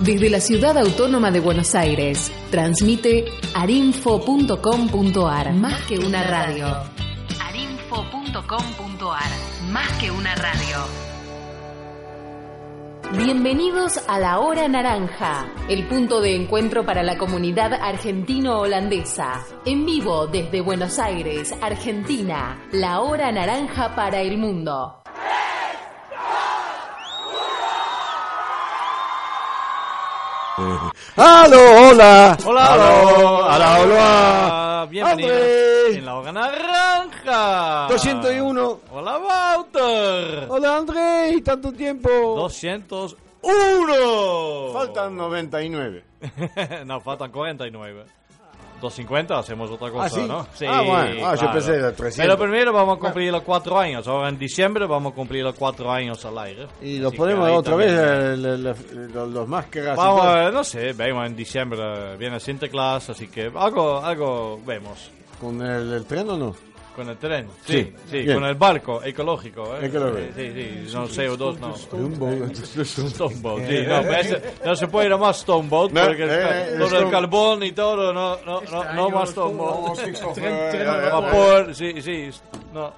Desde la ciudad autónoma de Buenos Aires, transmite arinfo.com.ar. Más que una radio. arinfo.com.ar. Más que una radio. Bienvenidos a La Hora Naranja, el punto de encuentro para la comunidad argentino-holandesa. En vivo desde Buenos Aires, Argentina, La Hora Naranja para el mundo. ¡Aló, hola! Hola, ¡Aló, hola, hola! hola. Bienvenidos André. en la hoja naranja. 201. Hola, Wouter. Hola, André, tanto tiempo. 201. Faltan 99. no, faltan 49. 250 hacemos otra cosa, ¿Ah, sí? ¿no? Ah, bueno. Ah, yo pensé de 300. Pero primero vamos a cumplir los cuatro años. Ahora en diciembre vamos a cumplir los cuatro años al aire. Y lo Así que ponemos otra vez, los máscaras. Vamos, a- no sé, vemos en diciembre, viene Sinterklaas, así que algo, algo vemos. ¿Con el, el tren o no? Con el tren, Sí, sí, sí, con el barco ecológico, ¿eh? Ecológico. Sí, sí, no CO2, no. Stoneboat. Stoneboat, sí, no, pero ese- no se puede llamar Stoneboat No, porque eh, todo el carbón y todo, no, no, no, no más Stoneboat. Vapor, sí, sí, no.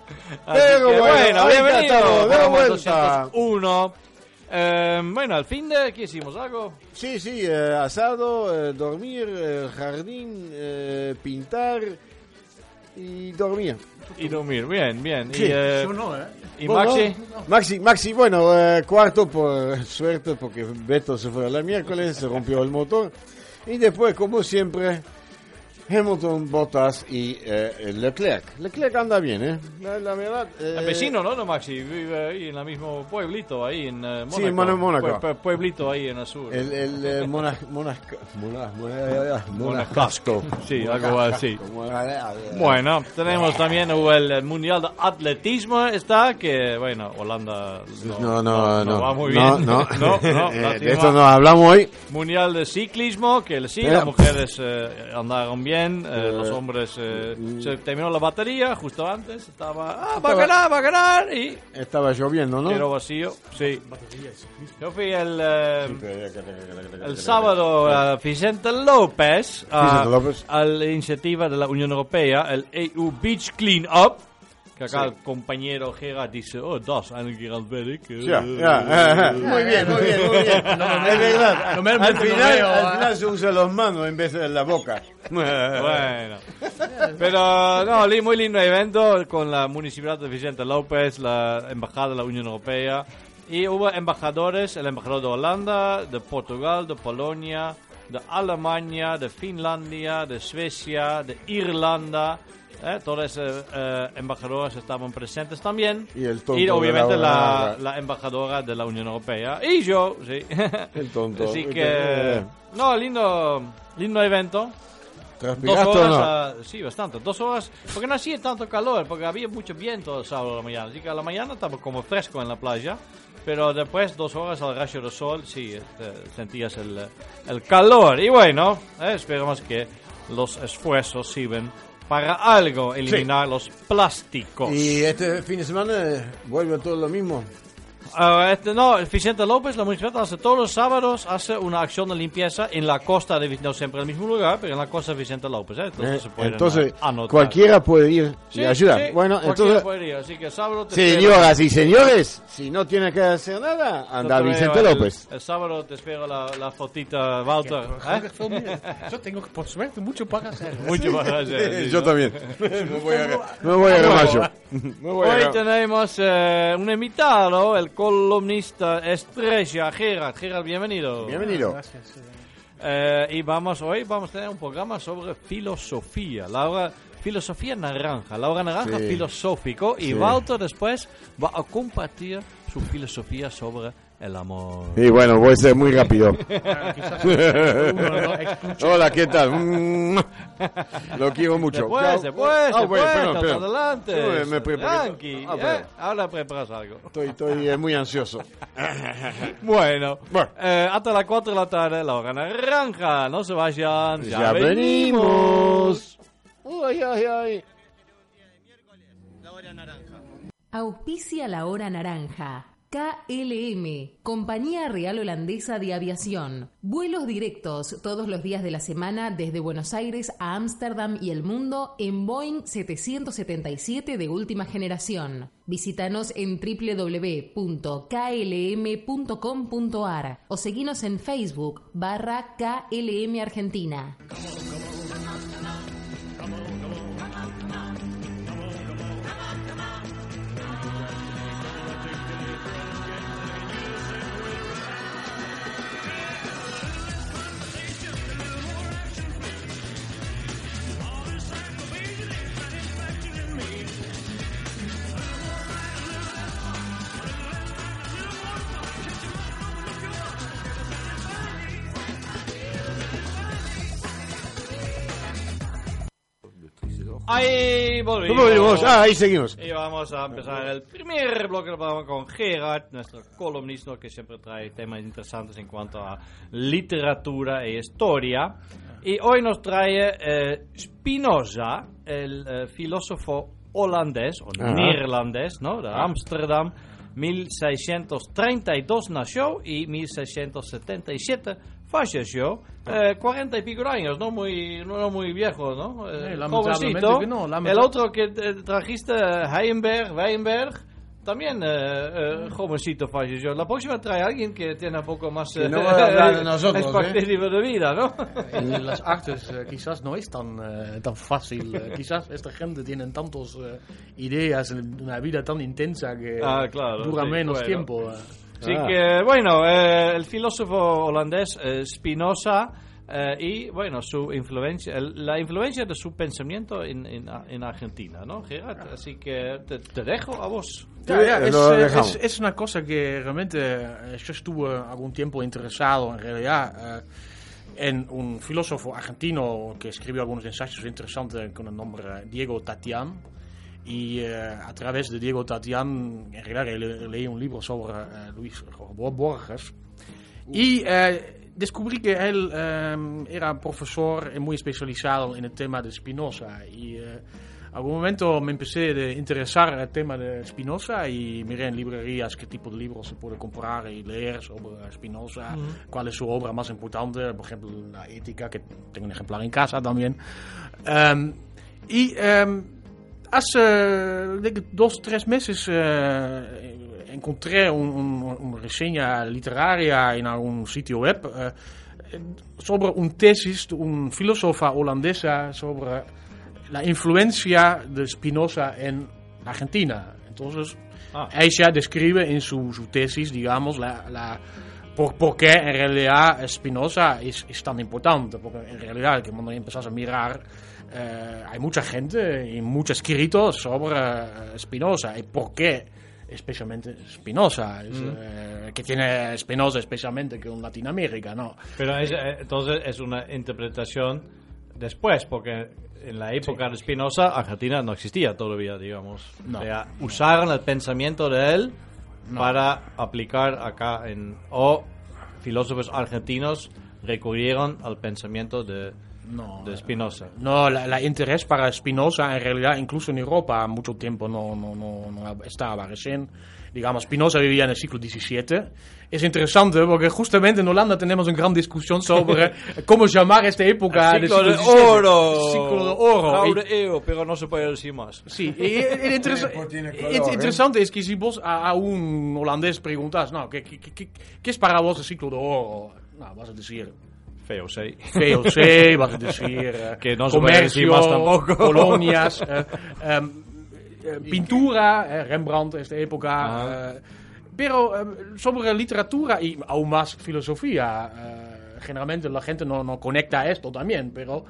Pero que, bueno, bienvenido, de vamos, vuelta. 201. Eh, bueno, al fin de, ¿qué hicimos? ¿Algo? Sí, sí, eh, asado, eh, dormir, eh, jardín, eh, pintar y dormir. Y dormir, bien, bien. Sí. Y, eh, ¿y Maxi? Maxi, Maxi, bueno, eh, cuarto por suerte porque Beto se fue a la miércoles, se rompió el motor. Y después, como siempre, Hamilton, Bottas y eh, Leclerc. Leclerc anda bien, ¿eh? La, la verdad. eh, El vecino, ¿no? No, Maxi, vive ahí en el mismo pueblito, ahí en eh, Mónaco. Sí, en Mónaco. Pue- pue- pueblito ahí en el sur. El, el eh, Mona- Monasca- Mona- Mona- Monacasco. Sí, algo así. Bueno, tenemos también el, Mundial de Atletismo, está, que, bueno, Holanda no, No, no, no. va muy No, bien. no. no, no, Eh, de esto no hablamos hoy. Mundial de ciclismo, que sí, Pero- las mujeres eh, andaron bien, eh, Eh, los hombres eh, mm. se terminó la batería justo antes, estaba, ah, va a ganar, va a ganar, y Estaba lloviendo, ¿no? quedó vacío, sí. Yo fui el, eh, el sábado a Vicente López, a, Vicente López. a la iniciativa de la Unión Europea, el EU Beach Clean Up. Que acá Sí. el compañero Gerard dice, oh, het werk. Ya, ya, eh, muy bien, muy bien, muy bien. es verdad. Normalmente al no final, veo, al ah. final se usan los manos en vez de la boca. Bueno, pero no, muy lindo evento con la Municipalidad de Vicente López, la Embajada de la Unión Europea. Y hubo embajadores, el embajador de Holanda, de Portugal, de Polonia, de Alemania, de Finlandia, de Suecia, de Irlanda. Eh, todos esos eh, embajadores estaban presentes también. Y el tonto de obviamente la- la, la embajadora de la Unión Europea. Y yo, sí. El tonto. Así que, no, lindo, lindo evento. Dos ¿Transpiraste o horas, no? ah, sí, bastante. Dos horas, porque no hacía tanto calor, porque había mucho viento el sábado a la mañana. Así que a la mañana estaba como fresco en la playa. Pero después, dos horas al rayo del sol, sí, este, sentías el, el calor. Y bueno, eh, esperamos que los esfuerzos sirven para algo, eliminar los plásticos. Y este fin de semana eh, vuelve todo lo mismo. Ah, este, no, el Vicente López, la municipalidad, hace todos los sábados hace una acción de limpieza en la costa de Vicente, no siempre en el mismo lugar, pero en la costa de Vicente López. ¿eh? Entonces, Eh, se pueden, entonces, anotar. cualquiera puede ir Sí, y ayudar. sí, bueno, entonces, puede ir, así que sábado te espero. señoras y señores, si no tiene que hacer nada, anda te Vicente veo López. El, sábado te espero la, la fotita, Walter. ¿eh? Yo tengo, por suerte, mucho para hacer. Mucho gracias. sí, Yo ¿no? también. me voy a, me voy a voy a Hoy tenemos eh, un invitado, el columnista estrella, Gerard. Gerard, bienvenido. Bienvenido. Gracias. eh. Eh, y vamos hoy vamos a tener un programa sobre filosofía. La hora filosofía naranja, la hora naranja Sí. filosófico y Sí. Walter después va a compartir su filosofía sobre el amor. Y bueno, voy a ser muy rápido. Hola, ¿qué tal? Mm. Lo quiero mucho. Después, después, Ah, después, bueno, perdón, hasta perdón. adelante. No, me-. Tranqui, Ah, ¿eh? Ahora preparas algo. Estoy, estoy eh, muy ansioso. Bueno, Bueno. eh, hasta las 4 de la tarde, la hora naranja. No se vayan, ya, Ya venimos. Ay, ay, ay. Auspicia la hora naranja. KLM, Compañía Real Holandesa de Aviación. Vuelos directos todos los días de la semana desde Buenos Aires a Ámsterdam y el mundo en Boeing 777 de última generación. Visítanos en www.klm.com.ar o seguinos en Facebook barra KLM Argentina. Ahí volvimos. ¿Cómo venimos? Ah, ahí seguimos. Y vamos a empezar el primer bloque del programa con Gerard, nuestro columnista que siempre trae temas interesantes en cuanto a literatura e historia. Y hoy nos trae eh, Spinoza, el eh, filósofo holandés, o Ajá. neerlandés, ¿no? De Amsterdam. 1632 nació y 1677 falleció. Eh, 40 y pico años, no muy, no, muy viejo, ¿no? Eh, lamentablemente jovencito. no, El otro que eh, trajiste, Heisenberg, Weinberg, también eh, eh, jovencito falleció. La próxima trae a alguien que tiene un poco más Que no de nosotros, ¿eh? expectativa de vida, ¿no? En las artes eh, quizás no es tan, eh, tan fácil. eh, quizás esta gente tiene tantas ideas, una vida tan intensa que Ah, claro, dura sí, menos bueno. tiempo. Así Ah. que, bueno, eh, el filósofo holandés eh, Spinoza eh, y, bueno, su influencia, el- la influencia de su pensamiento en, en, en Argentina, ¿no, Gerard? Así que te, te dejo a vos. Ya, ya, es, eh, es- es una cosa que realmente eh, yo estuve algún tiempo interesado en realidad eh, en un filósofo argentino que escribió algunos ensayos interesantes con el nombre Diego Tatián. Y eh, a través de Diego Tatián, en realidad le- leí un libro sobre eh, Luis Borges. Y eh, descubrí que él eh, era profesor muy especializado en el tema de Spinoza. Y eh, algún momento me empecé a interesar el tema de Spinoza y miré en librerías qué tipo de libros se puede comprar y leer sobre Spinoza, cuál es su obra más importante, por ejemplo la ética, que tengo un ejemplar en casa también. Em, y em, hace denk ik, dos, tres meses eh, encontré un- un- una reseña literaria en algún sitio web eh, sobre un tesis de un filósofa holandesa sobre la influencia de Spinoza en Argentina. Entonces, Ah. ella describe en su, su tesis, digamos, la, la- por, por qué en realidad Spinoza es, es tan importante. Porque en realidad, que cuando empezás a mirar, eh, hay mucha gente y muchos escritos sobre eh, Spinoza. ¿Y por qué? Especialmente Spinoza. Es, eh, que tiene Spinoza especialmente que en Latinoamérica, ¿no? Pero es, eh, entonces es una interpretación después, porque en la época de Spinoza, Argentina no existía todavía, digamos. No. O sea, usaron el pensamiento de él para aplicar acá en... O filósofos argentinos recurrieron al pensamiento de, No, de Spinoza. No, la, la interés para Spinoza en realidad, incluso en Europa, mucho tiempo no, no, no, no estaba. Recién, digamos, Spinoza vivía en el siglo XVII. Es interesante porque justamente en Holanda tenemos una gran discusión sobre cómo llamar esta época El del ciclo de siglo XVII. oro. Ciclo de oro. Y- eeuw, pero no se puede decir más. Sí, y, y- color, y- ¿eh? interesante es que si vos a, a un holandés preguntas, no, ¿qué, qué, qué, qué es para vos el ciclo de oro? No, vas a decir Feo, sí. VOC, vas a decir eh, Que no tampoco. colonias, eh, em, eh, pintura, eh, Rembrandt, esta época. Ajá. eh, pero eh, sobre literatura y aún más filosofía, generalmente la gente no, no conecta esto también, pero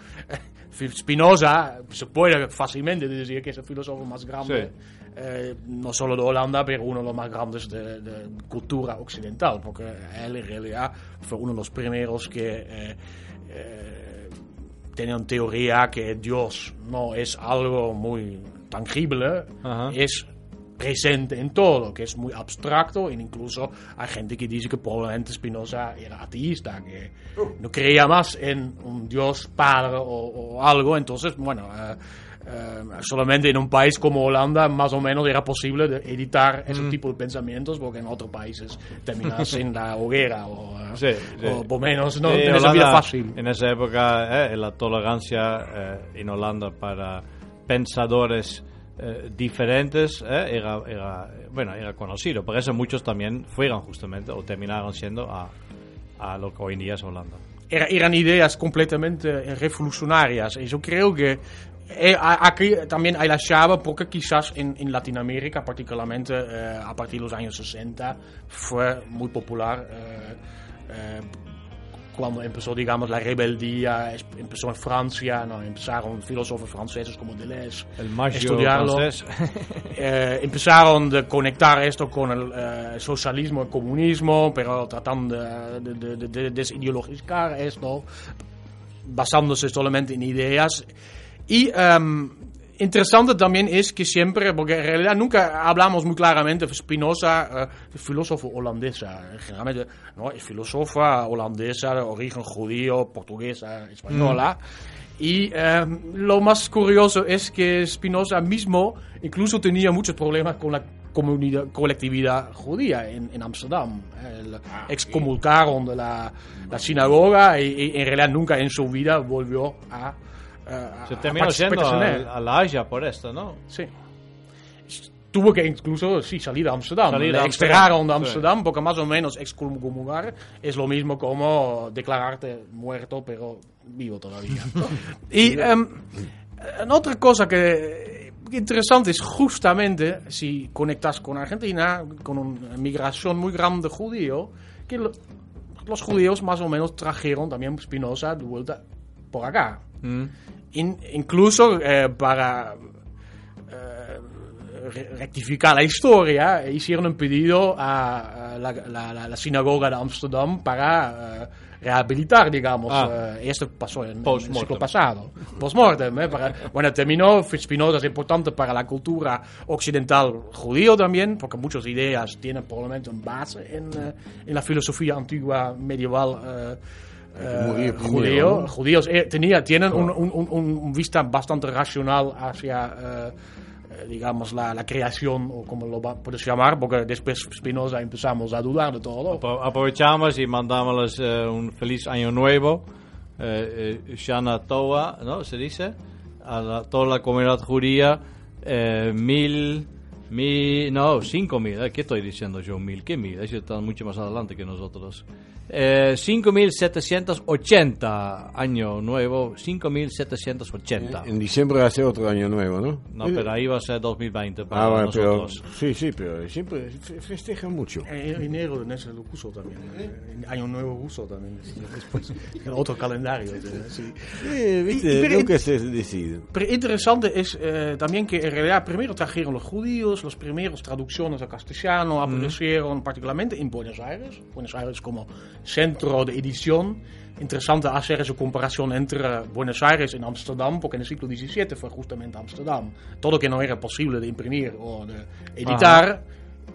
Spinoza se puede fácilmente decir que es el filósofo más grande eh, no solo de Holanda, pero uno de los más grandes de, de cultura occidental, porque él en realidad fue uno de los primeros que eh, eh, tenían teoría que Dios no es algo muy tangible, Ajá. es presente en todo, que es muy abstracto, e incluso hay gente que dice que probablemente Spinoza era ateísta, que no creía más en un Dios padre o, o algo, entonces, bueno, eh, eh, solamente en un país como Holanda más o menos era posible de editar ese tipo de pensamientos, porque en otros países terminas en la hoguera o, Sí, sí. o por menos no Sí, Holanda, vida fácil. En esa época, eh, la tolerancia eh, en Holanda para pensadores eh, diferentes eh, era, era, bueno, era conocido. Por eso muchos también fueron justamente o terminaron siendo a, a lo que hoy en día es Holanda. Era- eran ideas completamente revolucionarias. Y yo creo que eh, aquí también hay la llave, porque quizás en, en Latinoamérica, particularmente eh, a partir de los años 60, fue muy popular. eh, eh, cuando empezó, digamos, la rebeldía, empezó en Francia, ¿no? empezaron filósofos franceses como Deleuze El a estudiarlo. Eh, empezaron de conectar esto con el eh, socialismo y comunismo, pero tratando de, de- de- de desideologizar esto, basándose solamente en ideas. Y em, interesante también es que siempre, porque en realidad nunca hablamos muy claramente de Spinoza, de filósofo holandesa. Generalmente, ¿no? Es filósofa holandesa, de origen judío, portuguesa, española. Y eh, lo más curioso es que Spinoza mismo incluso tenía muchos problemas con la comunidad, colectividad judía en, en Ámsterdam. El- excomulgaron de la, la sinagoga y, y en realidad nunca en su vida volvió a... eh, a- Se a terminó pertenecer. a, a la Haya por esto, ¿no? Sí. Tuvo que incluso sí, salir de Amsterdam. Salir Le Amsterdam, de sí. Amsterdam porque más o menos excomulgar es lo mismo como declararte muerto pero vivo todavía. y eh, otra cosa que interesante es justamente si conectas con Argentina, con una migración muy grande judío, que lo- los judíos más o menos trajeron también Spinoza de vuelta por acá. Mm. In- incluso eh, para eh, re- rectificar la historia, hicieron un pedido a, la, la- la- sinagoga de Amsterdam para eh, rehabilitar, digamos. Ah. eh, esto pasó en, en el siglo pasado. Postmortem. eh, para- bueno, terminó, Spinoza es importante para la cultura occidental judío también, porque muchas ideas tienen probablemente un base en, eh, en la filosofía antigua medieval. Eh, Judío ¿no? judíos eh, tenía, tienen un, un, un- un vista bastante racional hacia, eh, eh, digamos, la, la creación, o como lo puedes llamar, porque después Spinoza empezamos a dudar de todo. Apro- Aprovechamos y mandamos eh, un feliz año nuevo, eh, Shana Tova, ¿no? Se dice, a la- toda la comunidad judía, mil, mil, no, cinco mil, ¿eh? ¿qué estoy diciendo yo? Mil, ¿qué mil? Ellos están mucho más adelante que nosotros. Eh, 5.780, año nuevo, 5.780. En diciembre va a ser otro año nuevo, ¿no? No, pero ahí va a ser 2020 para Ah, bueno, pero, nosotros. sí, sí, pero siempre fe- festejan mucho. En enero es el ruso también, eh, año nuevo ruso también, después, en otro calendario. eh, sí. Eh, viste, Y- pero- nunca se decide. Pero interesante es eh, también que en realidad primero trajeron los judíos, los primeros traducciones al castellano aparecieron particularmente en Buenos Aires. Buenos Aires como centro de edición. Interesante hacer esa comparación entre Buenos Aires y Amsterdam, porque en el siglo XVII fue justamente Amsterdam. Todo que no era posible de imprimir o de editar,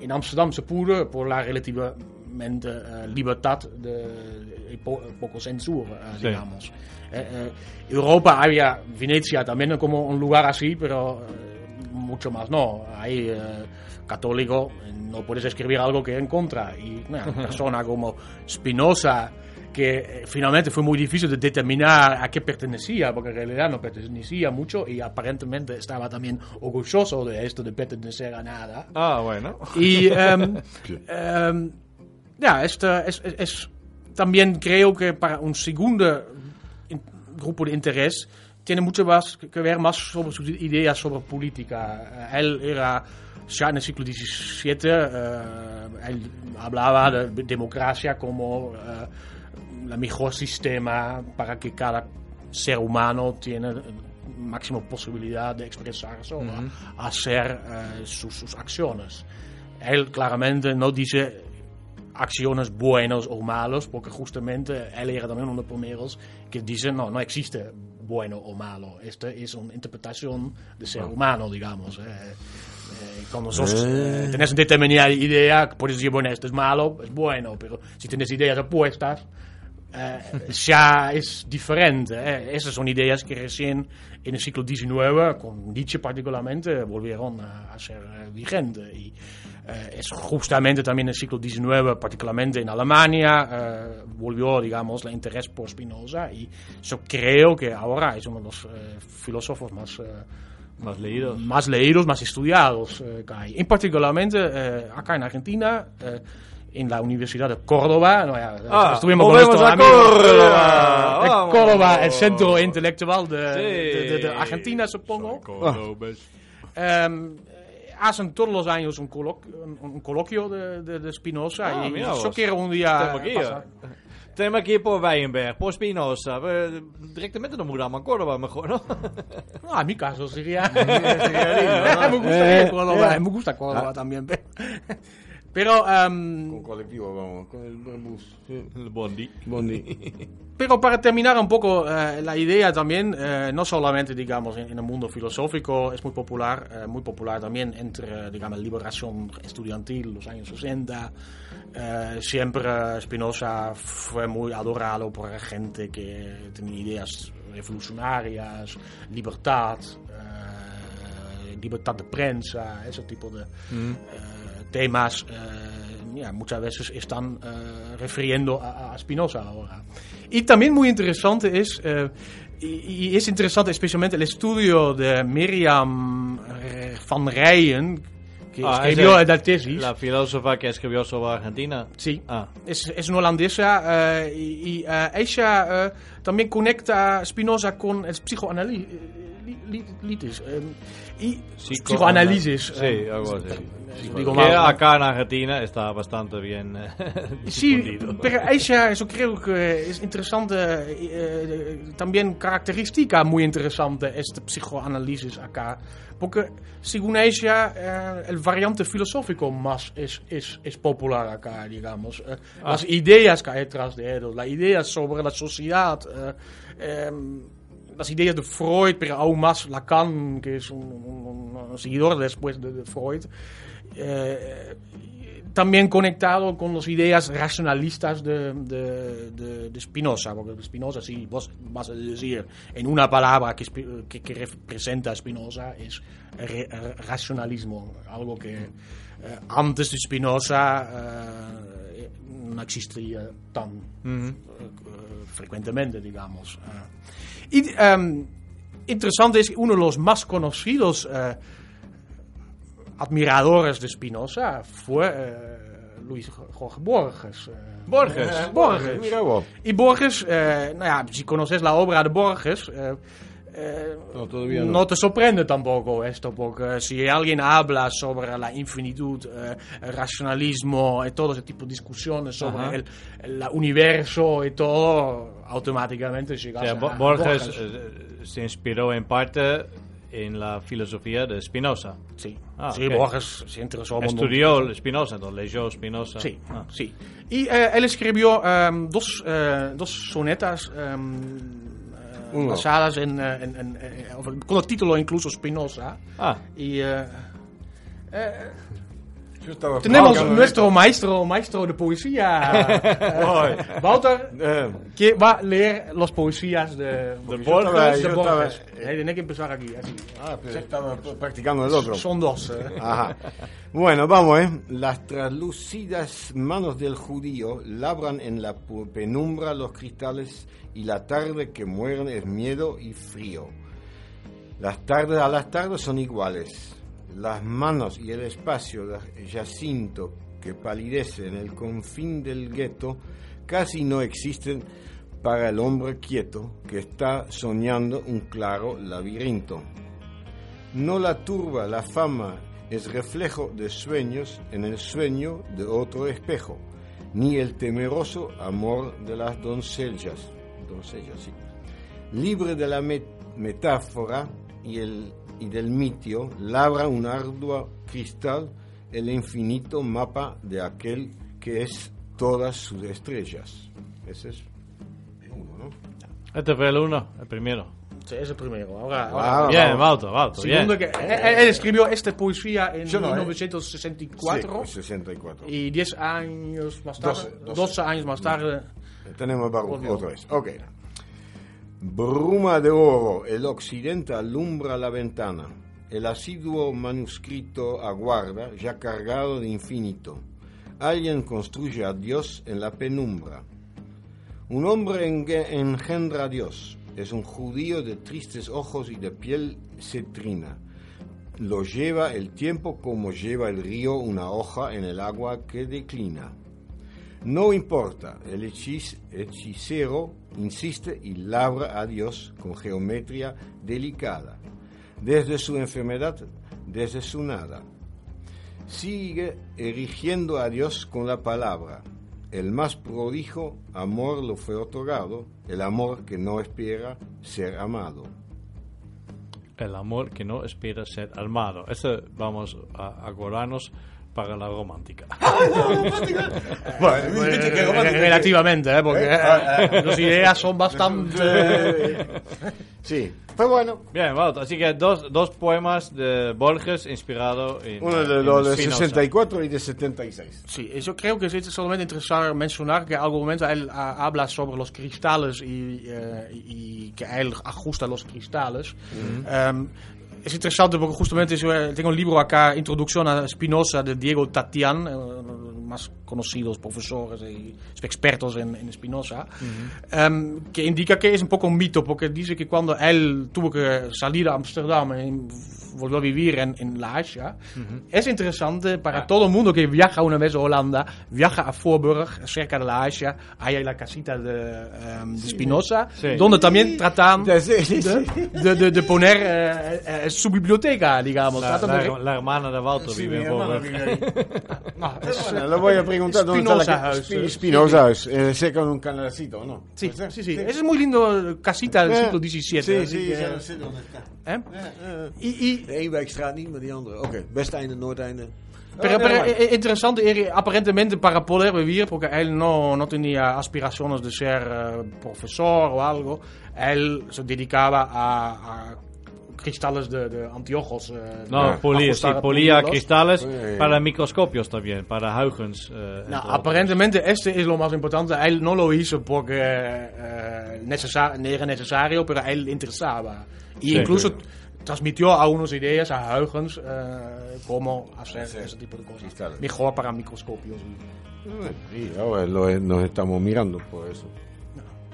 en Amsterdam se pudo por la relativamente eh, libertad de, y po- poco censura, eh, Sí. digamos. Eh, eh, Europa había Venecia también como un lugar así, pero eh, mucho más no. Ahí eh, católico no puedes escribir algo que en contra. Y una persona como Spinoza, que eh, finalmente fue muy difícil de determinar a qué pertenecía, porque en realidad no pertenecía mucho y aparentemente estaba también orgulloso de esto de pertenecer a nada. Ah, bueno. Y em, em, ja, este es, es- es- también creo que para un segundo grupo de interés tiene mucho más que ver más sobre sus ideas sobre política. Él era ya en el siglo XVII, eh, él hablaba de democracia como eh, el mejor sistema para que cada ser humano tiene máxima posibilidad de expresarse o a- hacer eh, sus, sus acciones. Él claramente no dice acciones buenos o malos, porque justamente él era también uno de los primeros que dice, no, no existe bueno o malo, esta es una interpretación del ser humano, digamos. eh. Eh, cuando sos, eh, tenés una determinada idea, puedes decir, bueno, esto es malo, es bueno, pero si tienes ideas opuestas, eh, ya es diferente. eh. Esas son ideas que recién en el siglo XIX, con Nietzsche particularmente, volvieron a, a ser eh, vigentes. Y eh, es justamente también en el siglo XIX, particularmente en Alemania, eh, volvió, digamos, el interés por Spinoza. Y yo creo que ahora es uno de los eh, filósofos más... eh, Más leídos. más leídos, más estudiados eh, que hay. En particularmente eh, acá en Argentina, eh, en la Universidad de Córdoba. no, ya, Ah, estuvimos con volvemos nuestros a amigos, Córdoba. eh, de Vamos. Córdoba, el centro intelectual de, Sí. de- de- de Argentina, supongo. Eh, hacen todos los años un, coloquio, un, un coloquio de, de, de Spinoza. Ah, y mira yo quiero un día pasar. Tenemos que ir por Weinberg, por Spinoza. eh, Directamente nos mudamos a Córdoba mejor, ¿no? No, a mi caso sería. ¿no? me gusta Eh, Córdoba, eh. me gusta Córdoba también. Pero, pero, em, Con colectivo vamos, con el bus. El bondi. Bondi. Pero para terminar un poco eh, la idea también, eh, no solamente digamos en, en el mundo filosófico, es muy popular, eh, muy popular también entre digamos liberación estudiantil, los años 60. Eh, siempre Spinoza fue muy adorado por la gente que tenía ideas revolucionarias, libertad, libertad de prensa, ese tipo de eh, temas. eh, ya, muchas veces están eh, refiriendo a, a Spinoza ahora. Y también muy interesante es, eh, y, y es interesante especialmente el estudio de Miriam eh, van Rijen, que Ah, escribió esa- la tesis. La filósofa que escribió sobre Argentina. Sí, Ah. es, es una holandesa eh, y, y, eh, ella eh, también conecta a Spinoza con el psicoanálisis. y psicoanálisis. Sí, eh, algo así. Digo que mal. acá en Argentina está bastante bien eh, Sí, pero ella, eso creo que es interesante, eh, también característica muy interesante este psicoanálisis acá. Porque según ella, eh, el variante filosófico más es, es, es popular acá, digamos. Eh, Las ideas que hay detrás de ellos, las ideas sobre la sociedad, eh, las ideas de Freud, pero aún más Lacan, que es un, un- un seguidor después de, de Freud. eh, también conectado con las ideas racionalistas de, de, de- de Spinoza, porque Spinoza, si vos vas a decir en una palabra que, que, que representa a Spinoza, es re- racionalismo, algo que eh, antes de Spinoza eh, no existía tan eh, frecuentemente, digamos. Eh, y em, interesante es que uno de los más conocidos eh, admiradores de Spinoza fue eh, Luis Jorge Borges. eh. Borges. Eh, Borges. Mira vos. Y Borges, eh, nou ja, si conoces la obra de Borges, eh, No, todavía no. no te sorprende tampoco esto, porque si alguien habla sobre la infinitud, eh, el racionalismo y todo ese tipo de discusiones sobre el, el universo y todo, automáticamente O llegas sea, a, Bo- a Borges eh, se inspiró en parte en la filosofía de Spinoza. Sí, Ah, sí ok. Borges se interesó. Estudió Spinoza, entonces leyó Spinoza. Sí, Ah. sí. Y eh, él escribió em, dos, dos sonetas eh, Uno. basadas en, eh, en- en- eh, of- con el título incluso Spinoza. Ah, Y eh, eh, tenemos nuestro maestro, maestro de poesía, Walter, Eh, que va a leer las poesías de, Borges. de Borges. Eh, Tiene que empezar aquí, así. ah, pero estaba practicando el otro. Son dos. eh. Ajá. Bueno, vamos, ¿eh? Las translúcidas manos del judío labran en la penumbra los cristales y la tarde que mueren es miedo y frío. Las tardes a las tardes son iguales. Las manos y el espacio de Jacinto que palidece en el confín del gueto casi no existen para el hombre quieto que está soñando un claro laberinto. No la turba la fama es reflejo de sueños en el sueño de otro espejo, ni el temeroso amor de las doncellas. Doncellas, sí. libre de la met- metáfora y, el, y del mitio, labra un arduo cristal el infinito mapa de aquel que es todas sus estrellas. Ese es uno, ¿no? Este fue el uno, el primero. Sí, es el primero. Ahora, Wow. ahora- Bien, Wouter, Segundo bien. que, él, él escribió esta poesía en no, ¿eh? 1964 Sí, 64. y 10 años más tarde, 12, 12, 12. años más tarde, Tenemos Baruch otra vez. Ok. Bruma de oro, el occidente alumbra la ventana. El asiduo manuscrito aguarda, ya cargado de infinito. Alguien construye a Dios en la penumbra. Un hombre enge- engendra a Dios. Es un judío de tristes ojos y de piel cetrina. Lo lleva el tiempo como lleva el río una hoja en el agua que declina. No importa, el hechicero insiste y labra a Dios con geometría delicada, desde su enfermedad, desde su nada. Sigue erigiendo a Dios con la palabra. El más prodijo amor lo fue otorgado, el amor que no espera ser amado. El amor que no espera ser armado. Este vamos a acordarnos para la romántica. Bueno, eh, relativamente, ¿eh? porque eh, las ideas son bastante... Sí, fue bueno. Bien, Wouter. Así que dos, dos poemas de Borges inspirado en. Uno de los de Spinoza. 64 y de 76. Sí, yo creo que es solamente interesante mencionar que algún momento él ah, habla sobre los cristales y, eh, y que él ajusta los cristales. Em, es interesante porque justamente eh, tengo un libro acá, Introducción a Spinoza, de Diego Tatian, eh, más conocidos profesores y expertos en, en Spinoza, em, que indica que es un poco un mito, porque dice que cuando él tuvo que salir a Amsterdam y volvió a vivir en, en La Haya, es interesante para todo el mundo que viaja una vez a Holanda, viaja a Voorburg, cerca de La Haya, ahí hay la casita de, em, de Spinoza, Sí. donde también tratan de, de- de poner eh, eh, su biblioteca, digamos. La, la- la hermana de Wouter Sí, vive en. No, es- Le voy a preguntar dónde está la House, Spi- eh. Spinoza House, eh, cerca de un canalcito, ¿no? sí, sí, sí. Esa es muy lindo casita del Eh, siglo XVII. Sí, así sí, ja, dat zit. ¿eh? Eh, eh. Y, y- De Eenwijkstraat niet, maar die andere. Oké, Westeinde, Noordeinde. pero, pero eh, interesante aparentemente para poder vivir, porque él no, no tenía aspiraciones de ser eh, profesor o algo, él se dedicaba a, a cristales de, de anteojos. eh, No, de polía, sí, polía cristales Sí. para microscopios también, para Huygens. eh, otros. aparentemente este es lo más importante. Él no lo hizo porque eh, necesa- no era necesario, pero él le interesaba. Y Sí. incluso transmitió algunas ideas a Huygens eh, cómo hacer Sí. ese tipo de cosas. Cristales. Mejor para microscopios. Eh, Sí, ahora lo- nos estamos mirando por eso.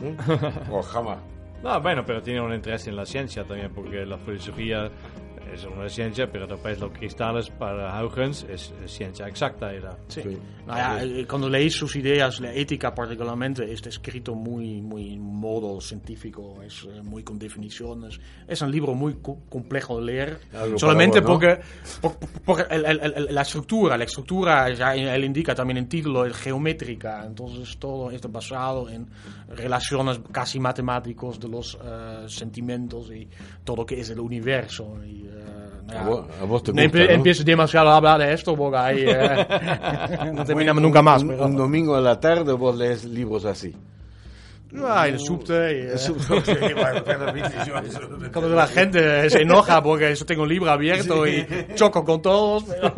¿Eh? O jamás. No, bueno, pero tiene un interés en la ciencia también, porque la filosofía es una ciencia, pero después los cristales para Huygens es, es ciencia exacta. Era. Sí. Sí. Nou ja, eh, cuando leéis sus ideas, la ética particularmente, está escrito muy, muy en modo científico, es eh, muy con definiciones. Es un libro muy co- complejo de leer, Algo solamente vos, ¿no? porque, por- por- el- el- el- la estructura, la estructura, ya él indica también en título, es geométrica, entonces todo está basado en relaciones casi matemáticos de los eh, sentimientos y todo lo que es el universo. Y, eh, ja, A vos- a vos te gusta, ¿no? empieces demasiado a hablar de esto porque ahí eh, no terminamos nunca más. Un, pero- un domingo a la tarde vos lees libros así. Y de subte. y, eh, cuando la gente se enoja porque yo tengo un libro abierto y choco con todos. pero-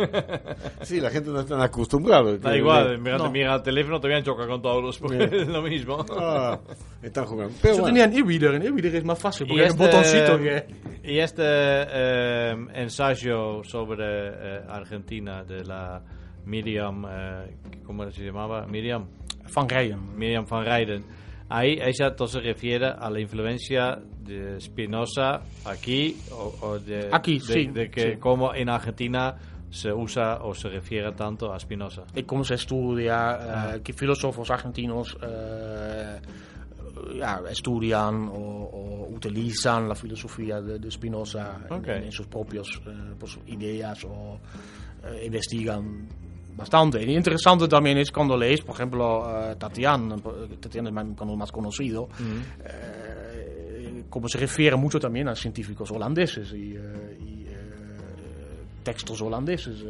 Sí, la gente no está acostumbrada. Da igual, mira, No. mira el teléfono, también choca con todos, porque es lo mismo. Ah, están jugando. Pero Yo bueno. tenía un e-reader, un e-reader es más fácil Y porque hay un este- botoncito que... Y este eh, ensayo sobre eh, Argentina de la Miriam, eh, ¿cómo se llamaba? Miriam. Van Rijen. Miriam van Rijden. Ahí ella se refiere a la influencia de Spinoza aquí, o, o de, Aquí, de, sí, de que sí. como en Argentina se usa o se refiere tanto a Spinoza. Y cómo se estudia, eh, qué filósofos argentinos eh, ja, estudian o, o utilizan la filosofía de, de Spinoza en- Ok. en, en sus propios eh, pues, ideas o investigan bastante. Y interesante también es cuando lees, por ejemplo, eh, Tatiana, Tatiana es como más conocido, eh, como se refiere mucho también a científicos holandeses y, eh, y, eh, textos holandeses.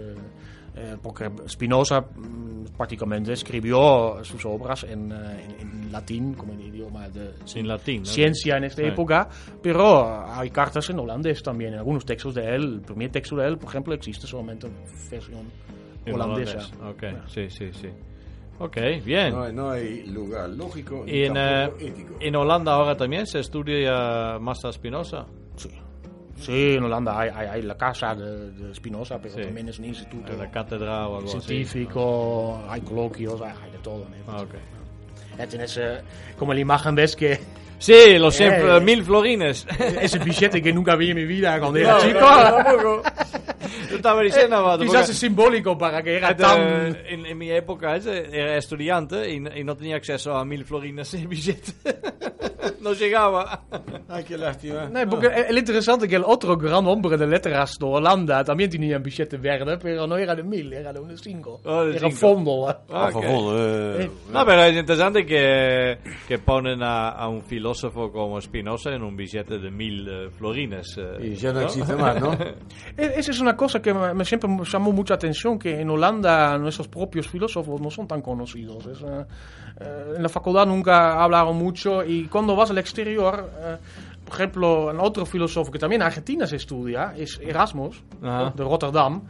eh, porque Spinoza mm, prácticamente escribió sus obras en, en- en latín, como en idioma de Sin latín. ¿no? ciencia en esta Sí. época, pero hay cartas en holandés también. En algunos textos de él, el primer texto de él, por ejemplo, existe solamente en versión holandesa. Ok, Ja. sí, sí, sí. Ok, bien. No, hay- no hay lugar lógico Y en, eh, ético. en Holanda ahora también se estudia más a Spinoza. Sí. Sí, en Holanda hay, hay, hay la casa de, de Spinoza, pero Sí. también es un instituto En la cátedra o algo así. científico, hay coloquios, hay, hay de todo. ¿no? Ah, ok. Ya tienes, eh, como la imagen ves que Sí, los Eh. mil florines. ese billete que nunca vi en mi vida cuando era No, chico, no, Yo estaba diciendo, Mato, quizás porque- es simbólico para que era tan... eh, en, en mi época ese, era estudiante y, y no tenía acceso a mil florines en billete. No llegaba. Ay, qué lástima. Nee, porque el interesante es que el otro gran hombre de letras de Holanda también tenía un billete verde, pero no era de mil, era de un cinco. Oh, de era cinco. fondo. eh. Ah, Por ok. favor, eh, No, pero es interesante que, que ponen a, a un filósofo como Spinoza en un billete de mil eh, florines. eh, Y ya no existe más, ¿no? Esa es una cosa que me, me siempre llamó mucha atención, que en Holanda nuestros propios filósofos no son tan conocidos. Es, eh, eh, en la facultad nunca hablaron mucho y cuando vas al exterior, eh, por ejemplo, un otro filósofo que también en Argentina se estudia es Erasmus, Ajá. de Rotterdam.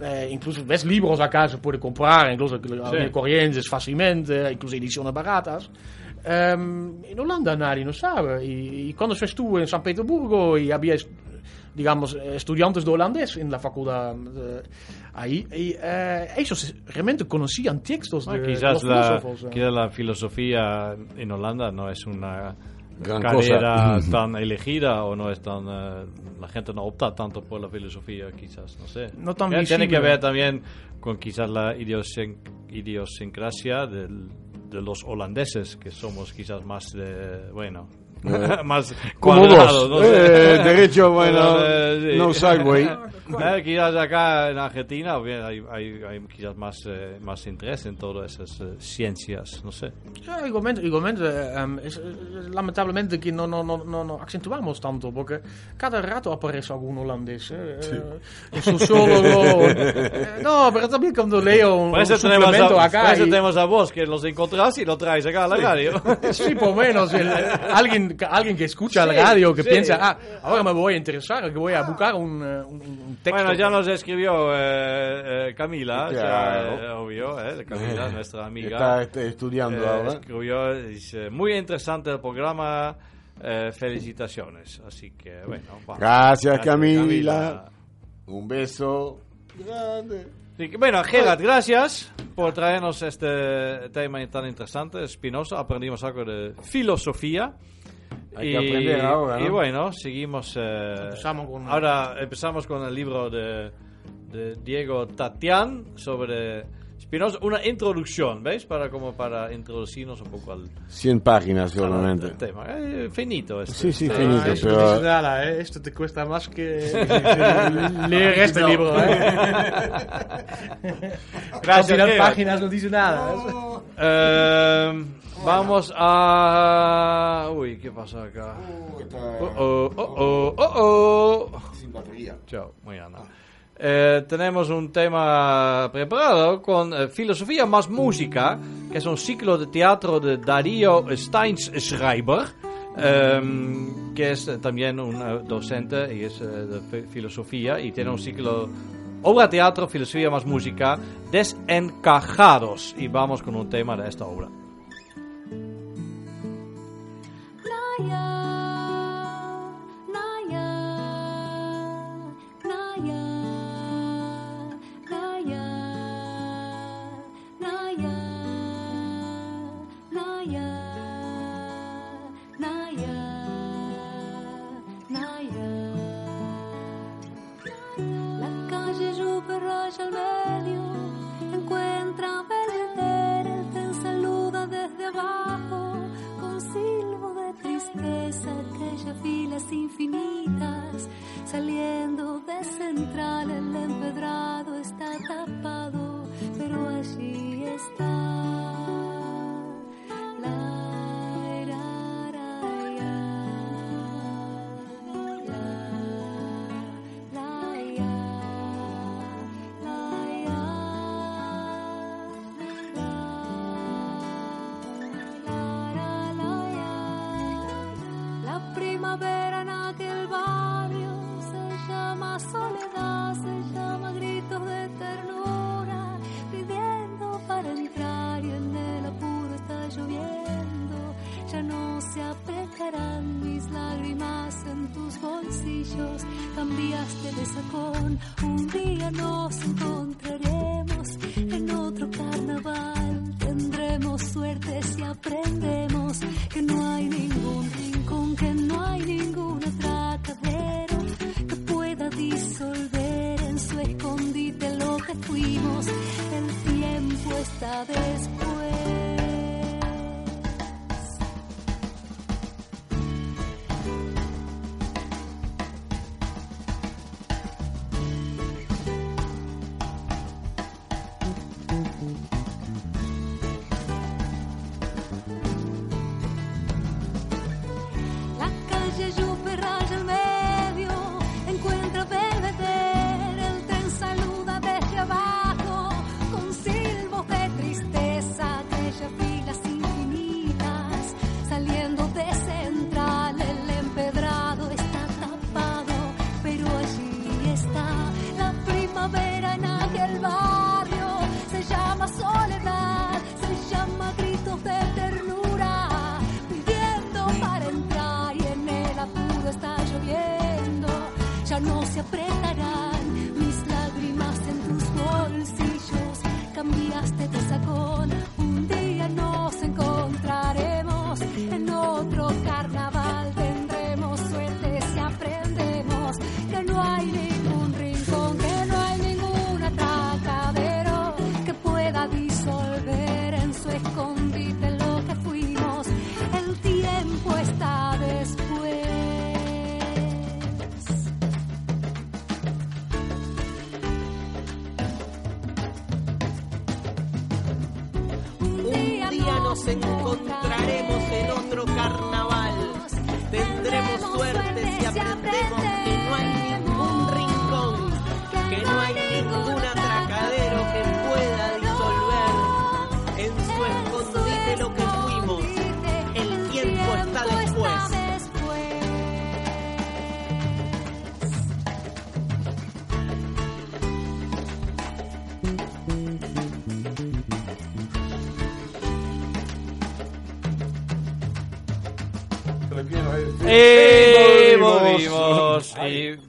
Eh, incluso ves libros acá se puede comprar, incluso sí. corrientes fácilmente, incluso ediciones baratas. Um, en Holanda nadie no sabe. Y, y, cuando yo estuve en San Petersburgo y había, digamos, estudiantes de holandés en la facultad de, ahí, y, uh, ellos realmente conocían textos ah, de, quizás de los la, filósofos. eh. Quizás la filosofía en Holanda no es una Gran carrera cosa. tan elegida o no es tan... Uh, la gente no opta tanto por la filosofía, quizás, no sé. No tan Tiene que ver también con quizás la idiosincrasia idiosincrasia del, de los holandeses, que somos quizás más de, bueno, más Como cuadrados, vos. no sé. Eh, derecho, bueno, Eh, sí. no sideway. Eh, quizás acá en Argentina bien, hay, hay, hay quizás más, eh, más interés en todas esas eh, ciencias, no sé. Ja, igualmente, igualmente um, es, es, lamentablemente que no, no, no, no, no acentuamos tanto, porque cada rato aparece algún holandés, eh, Sí. un sociólogo. eh, no, pero también cuando leo un, Por eso, un tenemos suplemento a, acá. por eso y- tenemos a vos, que los encontrás y lo traes acá a la radio. Sí, por menos. el- alguien, alguien que escucha Sí, la radio, que sí. piensa, ah, ahora me voy a interesar, que voy a buscar un, eh, un, un texto. Bueno, ya nos escribió eh, eh, Camila, ya, Claro. eh, obvio, eh, Camila, nuestra amiga. Está, está estudiando Eh, ahora. escribió, dice, muy interesante el programa, eh, felicitaciones. Así que, bueno, vamos. Gracias, Camila. Un beso grande. Bueno, Gerard, gracias por traernos este tema tan interesante, Spinoza. Aprendimos algo de filosofía. Hay que aprender ahora, ¿no? y bueno, seguimos. eh, Empezamos con- ahora empezamos con el libro de, de Diego Tatián sobre Spinoza. Una introducción, ¿veis? Para, como para introducirnos un poco al, 100 páginas al solamente. tema. Eh, finito este. Sí, sí, este- finito, Ah, esto pero- no dice nada, ¿eh? Esto te cuesta más que leer este libro, ¿eh? Gracias, Al páginas no dice nada. Eh, vamos a. Uy, ¿qué pasa acá? Oh, oh, oh, oh, oh, oh. Sin batería. Chao, mañana. Eh, tenemos un tema preparado con eh, Filosofía más Música, que es un ciclo de teatro de Darío Steinschreiber, em, que es eh, también un eh, docente y es eh, de fi- filosofía y tiene un ciclo obra teatro, filosofía más música, desencajados. Y vamos con un tema de esta obra.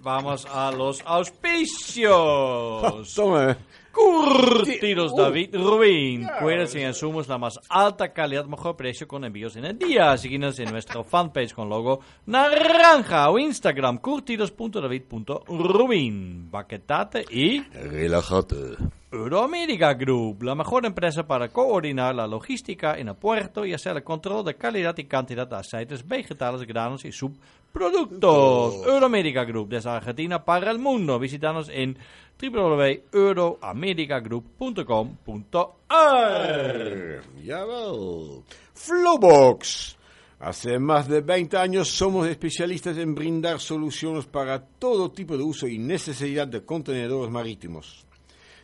Vamos a los auspicios. Curtidos David Rubin. Cuídense y insumos la más alta calidad, mejor precio con envíos en el día. Síguenos en nuestra fanpage con logo naranja o Instagram curtidos.david.rubin. Baquetate y Relájate. Euroamérica Group, la mejor empresa para coordinar la logística en el puerto y hacer el control de calidad y cantidad de aceites vegetales, granos y subproductos. Euroamérica Group, desde Argentina para el mundo. Visítanos en www.euroamericagroup.com.ar Ya veo. Flowbox. Hace más de 20 años somos especialistas en brindar soluciones para todo tipo de uso y necesidad de contenedores marítimos.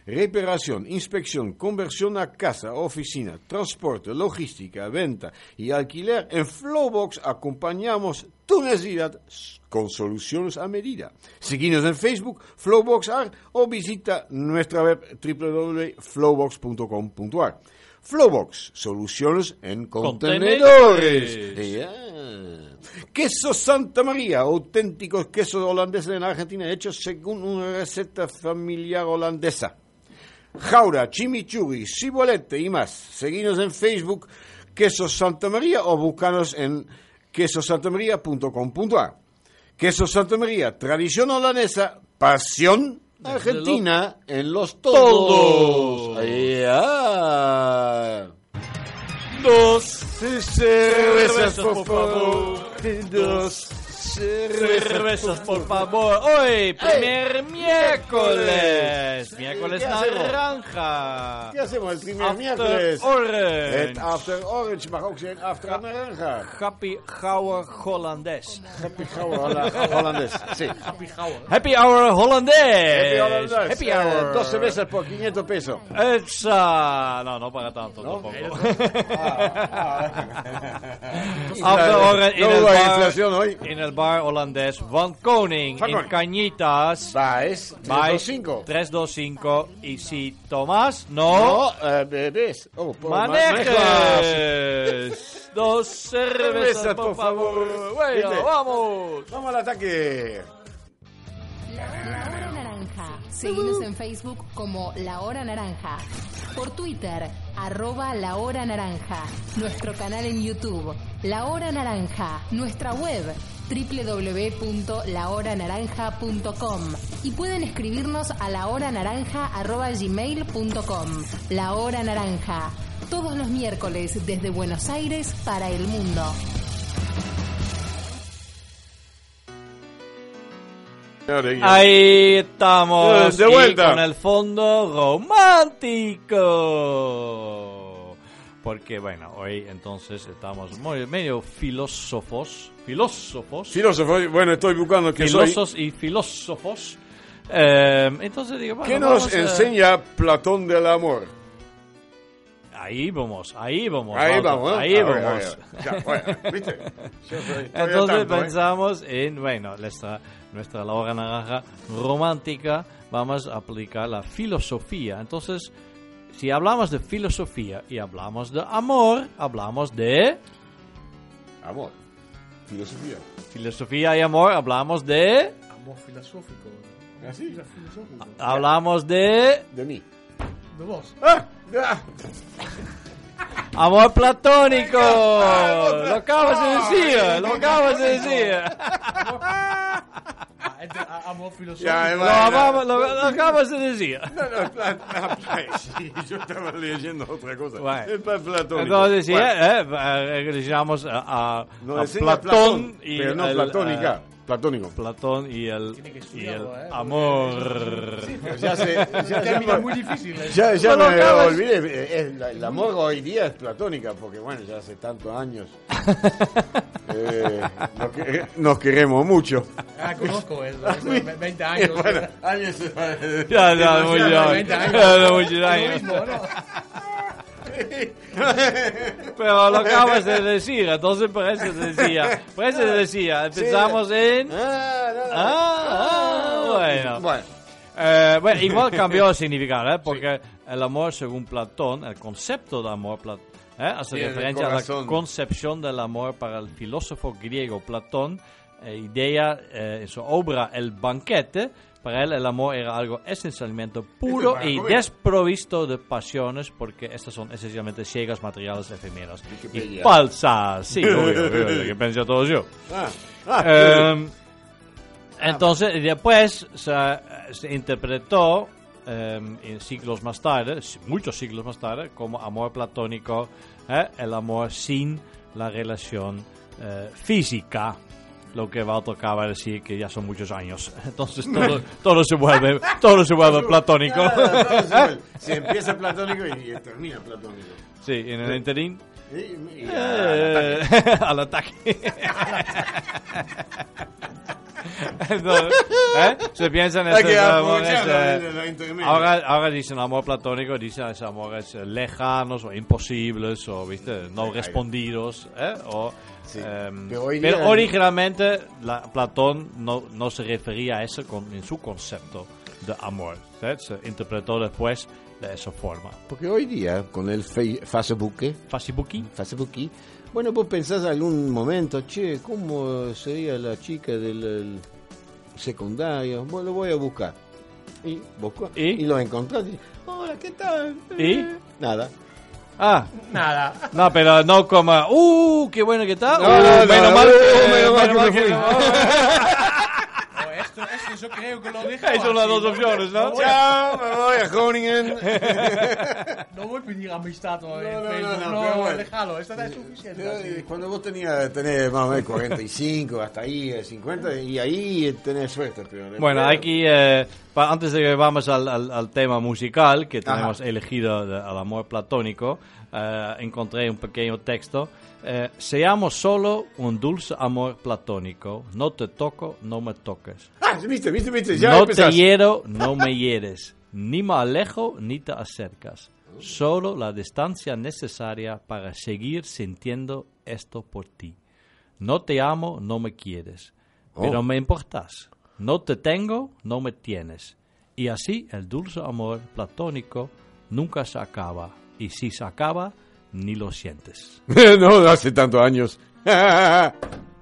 Reparación, inspección, conversión a casa, oficina, transporte, logística, venta y alquiler. En Flowbox acompañamos tu necesidad con soluciones a medida. Seguinos en Facebook, Flowbox.ar o visita nuestra web www.flowbox.com.ar. Flowbox, soluciones en contenedores. Contenedores. Ya. Queso Santa María, auténticos quesos holandeses en Argentina, hechos según una receta familiar holandesa. Jaura, chimichurri, cibolete y más. Seguinos en Facebook, Queso Santa María o búscanos en quesosantamaría.com.ar. Queso Santa María, tradición holandesa, pasión argentina en los todos. Dos Cervezas, por favor. Dos cervezas, por favor. Hoy, primer miércoles. Miércoles ¿Qué naranja. ¿Qué hacemos el primer After miércoles? Orange. Het After Orange mag ook zijn After Naranja. Happy Hour Hollandes. Happy Hour Holla- Hollandes. Sí. Happy Hour Hollandes. Happy Hollandes. Happy Eh, Hour. dos cervezas por 500 pesos. Esa. No, no para tanto tampoco. After Claro, Orange no in el hubo bar. inflación hoy. In el bar holandés Van Koning. Van In Koning. Cañitas. Vais, Vais 5. 325. Y si Tomás no. No, eh, bebés. Oh, por-. Manejes. Dos cervezas, Cervezas, por por favor. favor. Bueno, ¿Viste? vamos. Vamos al ataque. La Hora Naranja. Seguimos en Facebook como La Hora Naranja. Por Twitter, arroba La Hora Naranja. Nuestro canal en YouTube, La Hora Naranja. Nuestra web, www.lahoranaranja.com. Y pueden escribirnos a lahoranaranja.gmail.com. La Hora Naranja. Todos los miércoles desde Buenos Aires para el mundo. Ahí estamos. Eh, de y vuelta. con el fondo romántico. Porque, bueno, hoy entonces estamos muy, medio filósofos. Filósofos. Filósofo, bueno, estoy buscando que soy. filósofos y filósofos. Eh, entonces digo, bueno, ¿Qué nos vamos a- enseña Platón del amor? Ahí vamos, ahí vamos. Ahí vamos, ¿eh? Ahí ver, vamos. a ver. Ya, bueno, ¿viste? Soy- Entonces tanto, ¿eh? pensamos en, bueno, nuestra, nuestra Laura Naranja romántica, vamos a aplicar la filosofía. Entonces, si hablamos de filosofía y hablamos de amor, hablamos de Amor. Filosofía. filosofía y amor, hablamos de... Amor filosófico. ¿Así? Filosófico. Hablamos de De mí. De vos. ¡Ah! ¡Ah! amor platónico. Lo acabas de decir, lo acabas de decir. Amor filosófico. Lo, acabas- lo- lo acabas de decir. No, no, ah, sí, yo estaba leyendo otra cosa. Bueno. Platónico. Entonces, sí, Bueno, eh, eh, regresamos a, Platón, Platón, y pero no el, platónica. eh, platónico. Platón y el, Tiene que y el eh, amor. Ya sé, ya, ya, Término muy difícil. eh. ya, ya Solo me olvidé. eh, el amor hoy día es platónica, porque bueno, ya hace tantos años. Eh, nos, que- nos queremos mucho. Ah, conozco eso. eso, ve- 20 años. Bueno, años. Ya, ya, años. 20 años. Ya, muchos Lo años. Pero lo acabas de decir, entonces por eso decía. Por eso decía, empezamos en... Ah, no, no. Ah, ah, bueno. Bueno, Eh, bueno, igual cambió el significado, ¿eh? porque el amor, según Platón, el concepto de amor, ¿eh? hace Sí, referencia a la concepción del amor para el filósofo griego Platón, eh, idea eh, en su obra El banquete. Para él el amor era algo esencialmente puro y desprovisto de pasiones porque estas son esencialmente ciegas, materiales, efímeras y falsas. Sí, obvio, que pensé todo yo. ah, ah, Em, entonces, después se, se interpretó em, en siglos más tarde, muchos siglos más tarde, como amor platónico, ¿eh? el amor sin la relación eh, física. Lo que Walter acaba de decir que ya son muchos años. Entonces todo, todo se vuelve, todo se vuelve platónico. Claro, Se empieza platónico y, y termina platónico. Sí, en el interín. Y, y- Eh, al ataque. Entonces, ¿eh? Se estos que amores, aprovechar eh, ahora, ahora dicen amor platónico, dicen amores lejanos o imposibles o viste no respondidos, ¿eh? O, Sí. em, Pero hoy pero originalmente la- Platón no, no se refería a eso con, en su concepto de amor, ¿eh? se interpretó después de esa forma. Porque hoy día, con el Facebook, ¿eh? Facebooki, Facebook, bueno, vos pensás algún momento, che, ¿cómo sería la chica del el secundario? Bueno, lo voy a buscar. Y, busco, ¿Y? lo encontrás y hola, ¿qué tal? ¿Y? Nada. ah, Nada. No, pero no como, uh, qué bueno que está. No, uh, no, no, menos no, mal uh, menos mal que me fui. Esto, creo que lo dejo Hey, son las así, dos ¿no? opciones, ¿no? voy a- Ciao, me voy a Groningen. No voy a pedir No, no, no, No, no, pero bueno. déjalo, esta es suficiente. Eh, así. Cuando vos tenías, tenés más o menos 45, hasta ahí eh, 50, y ahí tenés suerte. Pero Bueno, aquí, eh, antes de que vamos al, al- al tema musical que Ajá. tenemos elegido de- al amor platónico, eh, encontré un pequeño texto. Eh, Seamos solo un dulce amor platónico. No te toco, no me toques. Ah, viste, viste, viste, ya no empezás. te hiero, no me hieres. Ni me alejo, ni te acercas. Solo la distancia necesaria para seguir sintiendo esto por ti. No te amo, no me quieres. Pero Oh. me importas. No te tengo, no me tienes. Y así el dulce amor platónico nunca se acaba. Y si se acaba, ni lo sientes. no, hace tantos años.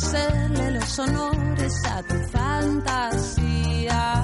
hacerle los honores a tu fantasía.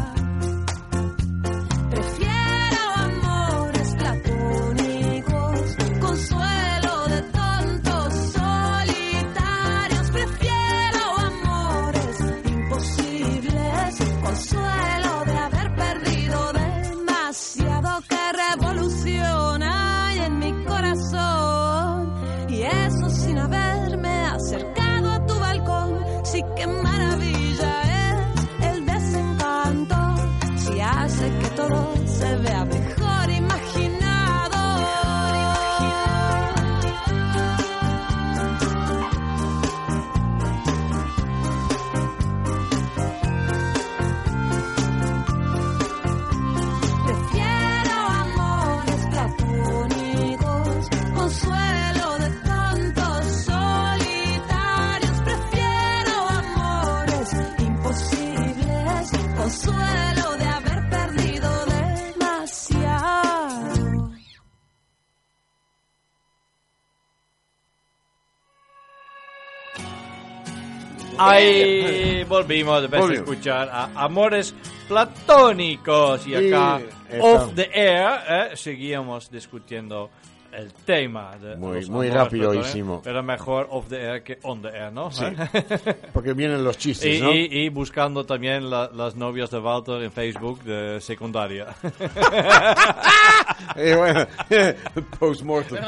Ahí volvimos después de Volvimos. escuchar a Amores Platónicos. Y Y acá, off the air, eh, seguíamos discutiendo el tema. De Muy- los muy rápido hicimos. Pero mejor off the air que on the air, ¿no? Sí. Porque vienen los chistes, Y, ¿no? y- y buscando también la- las novias de Walter en Facebook de secundaria. Eh, bueno, post-mortem.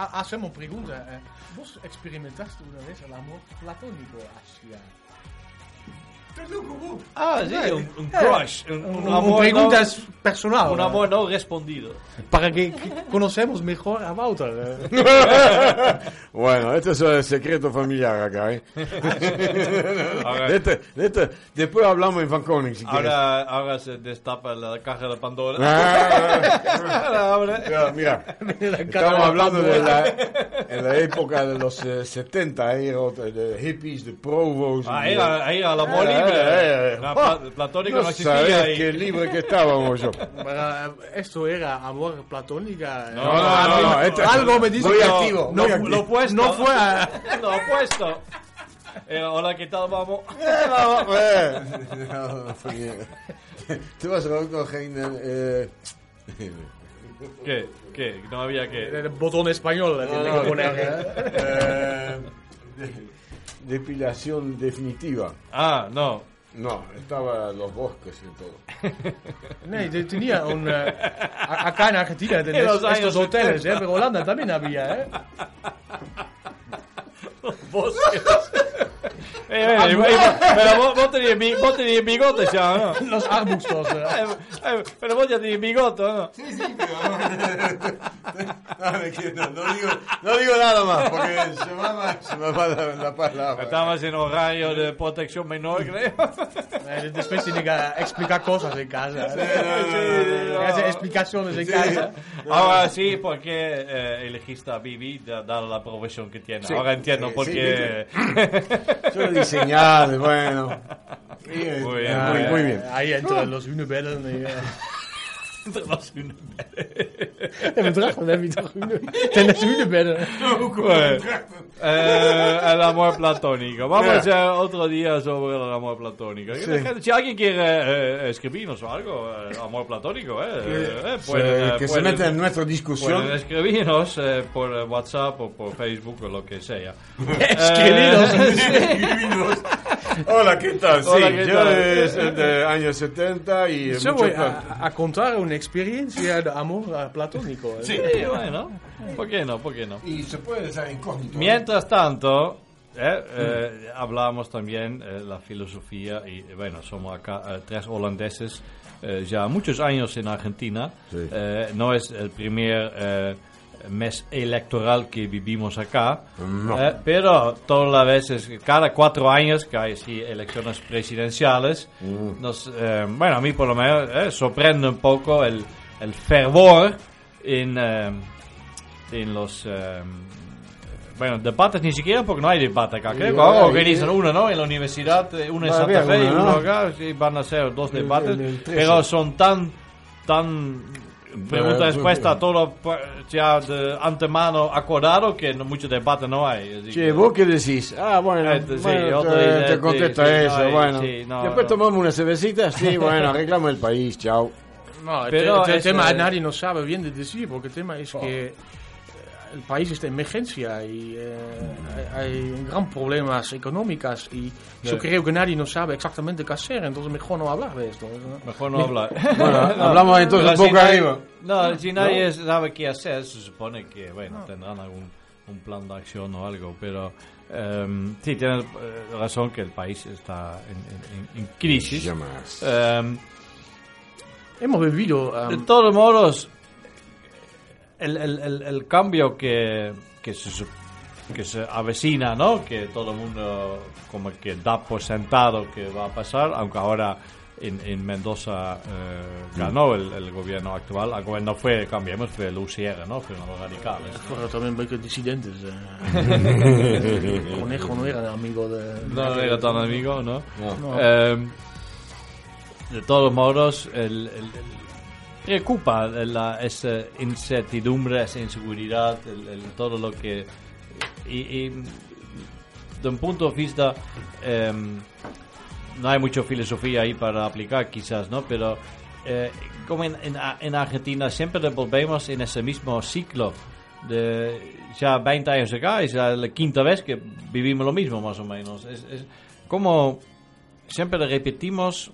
Quizás es. eh, ha- hacemos pregunta. eh, ¿Vos experimentaste una vez el amor platónico hacia.? Ah, sí, un, un crush. Un, un Una amor pregunta no, personal. un eh, amor no respondido. Para que, que conocemos mejor a Wouter. eh. Bueno, esto es el secreto familiar acá, ¿eh? De este- de este- después hablamos en Van Koning, si. Ahora, ahora se destapa la caja de Pandora. Ah, mira, mira, estamos hablando de la, en la época de los eh, 70, eh, de hippies, de provos. Ah, era, ahí era el amor Eh, libre. eh, eh. La Oh, pla- platónico no, no existía. y- qué libre que estábamos yo. Eh, esto era amor platónica. eh. No, no, no, no, este- Algo me dice muy que activo, no, muy no, activo. Lo opuesto. no fue a- Lo opuesto. Eh, hola, ¿qué tal, vamos? Eh, nou, van je- Toen was er ook nog geen. eh, ¿Qué? ¿Qué? No había que... El botón español. tiene que poner, ¿eh? De- depilación definitiva. Ah, no. No, estaba los bosques y todo. De- tenía un... eh, acá en Argentina tenés los estos hoteles, 70. ¿eh? Pero Holanda también había, ¿eh? Bosques. Eh, eh, eh, pero vos, vos tenías vos tenías bigote ya, ¿no? Los arbustos. ¿eh? Pero vos ya tenías bigote, ¿no? Sí, sí, pero no, no digo, no digo nada más porque se me va, se me va la, la palabra. Estamos en horario de protección menor, creo. Eh, Después tiene que explicar cosas en casa. Sí, no, no, no, no. Hacer explicaciones en Sí. casa. Ahora sí, porque eh, elegiste a Bibi, da- dada la profesión que tiene. Sí. Ahora entiendo Sí, por sí, qué. Solo diseñar, bueno. Muy bien, muy, muy bien. Ahí entre los hunebedden. Eh, Dat was een- En mijn dracht, dan heb je toch hunebedden. Eh, el amor platónico. Vamos a hacer otro día sobre el amor platónico. Si alguien quiere eh, escribirnos o algo, eh, amor platónico, eh, eh, pueden, eh, que se pueden- meta en nuestra Pueden discusión. escribirnos eh, por WhatsApp o por Facebook o lo que sea. Escribiros. Eh, Hola, ¿qué tal? Hola, sí, ¿qué yo tal? es de años 70 y Yo mucho voy a, a contar una experiencia de amor eh, platónico. ¿eh? sí, bueno, ¿por qué no? ¿Por qué no? Y se puede estar incógnito. Mientras tanto, eh, eh, hablamos también eh, la filosofía y eh, bueno, somos acá eh, tres holandeses eh, ya muchos años en Argentina. Sí. Eh, no es el primer eh, mes electoral que vivimos acá, No. eh, pero todas las veces, cada cuatro años que hay sí, elecciones presidenciales, nos, eh, bueno, a mí por lo menos eh, sorprende un poco el, el fervor en, eh, en los... eh, bueno, debates ni siquiera porque no hay debate acá. Creo que ahora organizan uno, ¿no? En la universidad, eh, uno en Santa Fe y uno, uno ¿no? acá. Sí, van a ser dos debates. el- el 13. pero son tan, tan pregunta Eh, respuesta todo pues, ya de antemano acordado que no, mucho debate no hay. Che, que- ¿vos qué decís? Ah, bueno, Este, sí, bueno, otro te, dice, te sí, contesta sí, eso, no bueno. sí, no, Después no. tomamos una cervecita, sí, bueno, arreglamos el país, chao. No, el, Pero te- el es, tema eh, nadie no sabe bien de decir, porque el tema es que eh, el país está en emergencia y eh, hay, hay gran problemas económicos y yo creo que nadie no sabe exactamente qué hacer, entonces mejor no hablar de esto. ¿no? Mejor no hablar. Bueno, hablamos entonces un poco si nadie- arriba. No, si nadie sabe qué hacer, se supone que, bueno, tendrán algún un plan de acción o algo, pero em, sí, tienes eh, razón que el país está en, en- en crisis. Ya más. Em, Hemos vivido... de um, todos modos, el, el- el- el cambio que, que, se, que se avecina, ¿no? Que todo el mundo como que da por sentado que va a pasar, aunque ahora en, en Mendoza eh, ganó el, el gobierno actual, aunque no fue Cambiemos, fue el UCR, ¿no? Fueron los radicales. fueron también poco disidentes. eh. Conejo no era amigo de... No era tan amigo, ¿no? No. Eh, de todos modos, el, el- el- preocupa la, esa incertidumbre, esa inseguridad, el- el- todo lo que... Y, y de un punto de vista, em, no hay mucha filosofía ahí para aplicar quizás, ¿no? Pero eh, como en, en, en Argentina siempre volvemos en ese mismo ciclo de ya 20 años acá, es la quinta vez que vivimos lo mismo más o menos. Es, es como siempre repetimos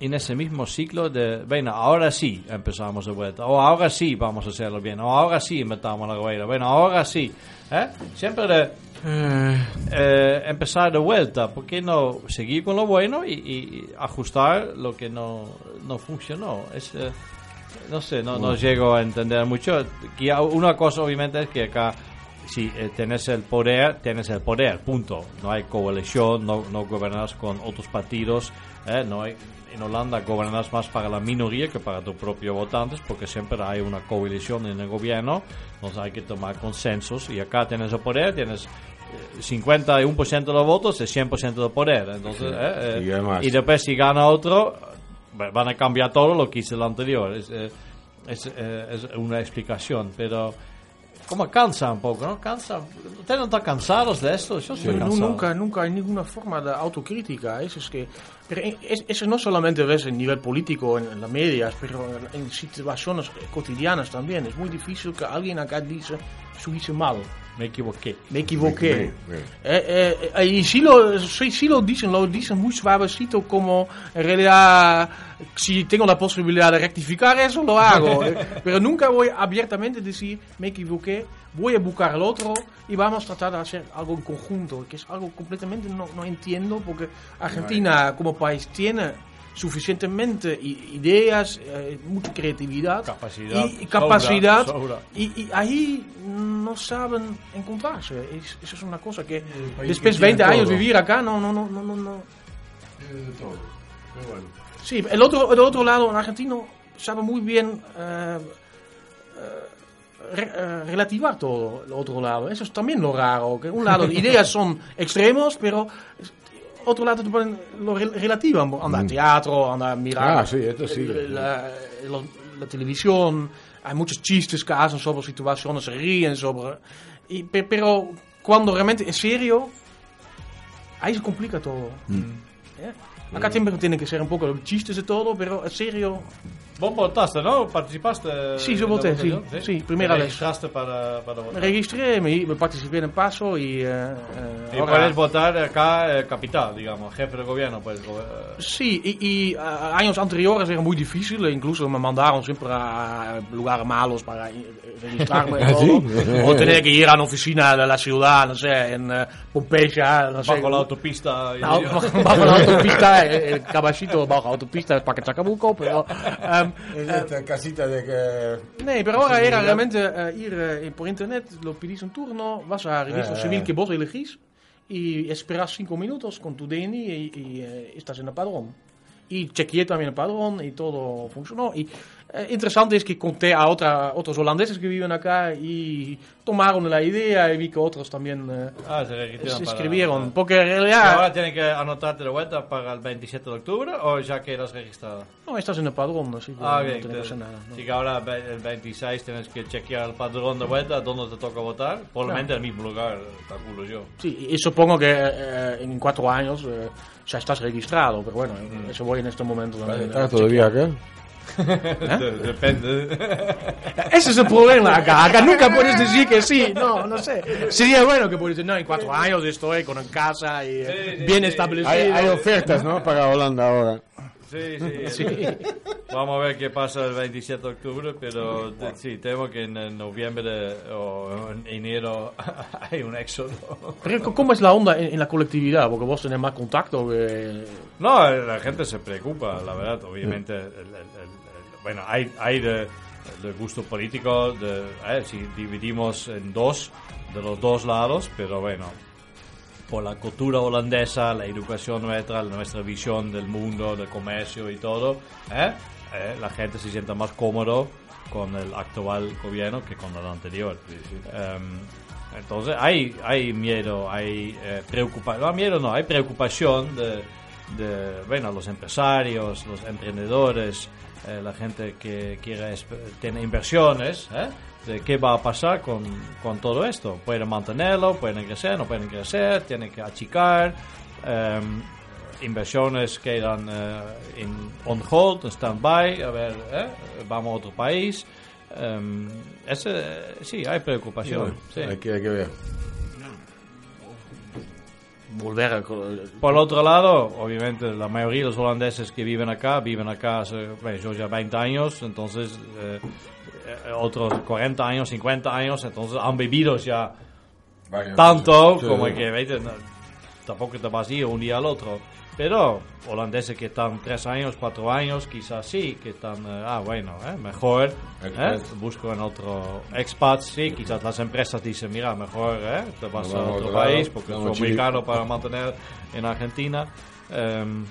en ese mismo ciclo de, bueno, ahora sí empezamos de vuelta, o ahora sí vamos a hacerlo bien, o ahora sí inventamos la rueda, bueno, ahora sí. ¿eh? Siempre de eh, empezar de vuelta, ¿por qué no seguir con lo bueno y, y ajustar lo que no, no funcionó? Es, eh, no sé, no, no llego a entender mucho. Una cosa obviamente es que acá, si eh, tienes el poder, tienes el poder, punto. No hay coalición, no, no gobernas con otros partidos, eh, no hay, en Holanda gobernas más para la minoría que para tus propios votantes, porque siempre hay una coalición en el gobierno, entonces hay que tomar consensos, y acá tienes el poder, tienes eh, 51% de los votos, es 100% de poder, entonces, eh, eh, y y después si gana otro, va- van a cambiar todo lo que hizo el anterior. Es, eh, es, eh, es una explicación, pero como cansa un poco, ¿no? Cansa. ¿Ustedes no están cansados de esto? Yo estoy No, cansado. nunca, nunca hay ninguna forma de autocrítica. Es, es que, pero es, eso no solamente ves en nivel político, en, en las medias, pero en situaciones cotidianas también. Es muy difícil que alguien acá dice, eso hice mal, Me equivoqué. me equivoqué. Sí, sí. Eh, eh, eh, y si lo, si, si lo dicen, lo dicen muy suavecito como en realidad si tengo la posibilidad de rectificar eso, lo hago. Eh, Pero nunca voy abiertamente a decir, me equivoqué, voy a buscar al otro y vamos a tratar de hacer algo en conjunto, que es algo completamente no, no entiendo porque Argentina como país tiene suficientemente ideas, eh, mucha creatividad Capacidad, y, y capacidad sobra, sobra. Y, y ahí no saben encontrarse. Es- eso es una cosa que después de 20 tiene años todo. vivir acá, no, no, no, no, no. no. Sí, el otro, el otro lado, un argentino sabe muy bien eh, eh, re- eh, relativar todo, el otro lado. Eso es también lo raro, que un lado ideas son extremos, pero es- otro lado también lo re- relativan. Andar al teatro, a mirar Ah, sí, esto sí. la, la- la televisión, hay muchos chistes que hacen sobre situaciones, ríen sobre... Y, pe- pero cuando realmente en serio, ahí se complica todo. ¿Eh? Acá siempre tiene que ser un poco chistes y todo, pero en serio, Vos votaste, ¿no? ¿Participaste? Sí, yo voté, sí. votación? Sí, primera ¿Te vez. registraste para, para me votar? registré, me, me participé en el paso y... eh, eh, Y ahora- puedes votar acá, eh, capital, digamos, jefe de gobierno. Puedes, go- eh, Sí, y, y, eh, años anteriores era muy difícil, incluso me mandaron siempre a lugares malos para eh, registrarme y ¿Ah, todo. sí? O tener que ir a una oficina de la ciudad, no sé, en eh, Pompeya, no sé. bajo la autopista. y- Nou, bajo, bajo la autopista, eh, el caballito bajo la autopista para que Chacabuco, pero... em, Esta casita de que... Nee, pero ahora era realmente eh, ir eh, por internet, lo pedís un turno, vas a registro Eh, civil eh. que vos elegís y esperas cinco minutos con tu DNI y, y, eh, estás en el padrón. Y chequeé también el padrón y todo funcionó. Y eh, interesante es que conté a otra, otros holandeses que viven acá y tomaron la idea y vi que otros también eh, Ah, se se para- escribieron. Porque en ¿Y realidad ahora tienen que anotarte de vuelta para el 27 de octubre o ya que eras registrado? no estás en el padrón, así que Ah, no bien. tenés que hacer nada. ¿no? Así que ahora el 26 tienes que chequear el padrón de vuelta, dónde te toca votar. Probablemente en el mismo lugar, calculo yo. Sí, y supongo que eh, en cuatro años eh, ya estás registrado, pero bueno, eso voy en este momento. también, ¿Está eh, todavía acá? De- Depende. Ese es el problema acá. Acá nunca puedes decir que sí. No, no sé. Sería bueno que puedes decir, no, en cuatro años estoy con una casa y eh, Sí, sí, bien sí. establecido. Hay, hay ofertas, ¿no? Para Holanda ahora. Sí, sí, Vamos a ver qué pasa el 27 de octubre, pero sí, temo que en, en noviembre o en enero hay un éxodo. Pero ¿cómo es la onda en, en la colectividad? Porque vos tenés más contacto que... No, la gente se preocupa, la verdad, obviamente. el- el- bueno, hay, hay de, de gusto político, de, eh, si dividimos en dos, de los dos lados, pero bueno, por la cultura holandesa, la educación nuestra, nuestra visión del mundo, del comercio y todo, ¿eh? Eh, la gente se siente más cómodo con el actual gobierno que con el anterior. Em, entonces hay, hay miedo, hay eh, preocupación, no miedo no, hay preocupación de, de, bueno, los empresarios, los emprendedores, eh, la gente que quiere esp- tiene inversiones, ¿eh? de qué va a pasar con, con todo esto. Pueden mantenerlo, pueden crecer, no pueden crecer, tienen que achicar. em, inversiones quedan eh, en on hold, en stand-by, a ver, ¿eh? vamos a otro país. Em, ese, sí, hay preocupación. sí. Hay, que, hay que ver. Volver a... Por el otro lado, obviamente, la mayoría de los holandeses que viven acá, viven acá hace, bueno, yo ya 20 años, entonces eh, eh, otros 40 años, 50 años, entonces han vivido ya Vaya, tanto sí. como que, ¿veis? No, tampoco te vas a ir un día al otro. Pero holandeses que están 3 años, 4 años, quizás sí, que están, eh, ah, bueno, eh, mejor, eh, busco en otro expat, sí, quizás las empresas dicen, mira, mejor eh, te vas Nos a otro otro país porque a es muy caro para mantener en Argentina. Em,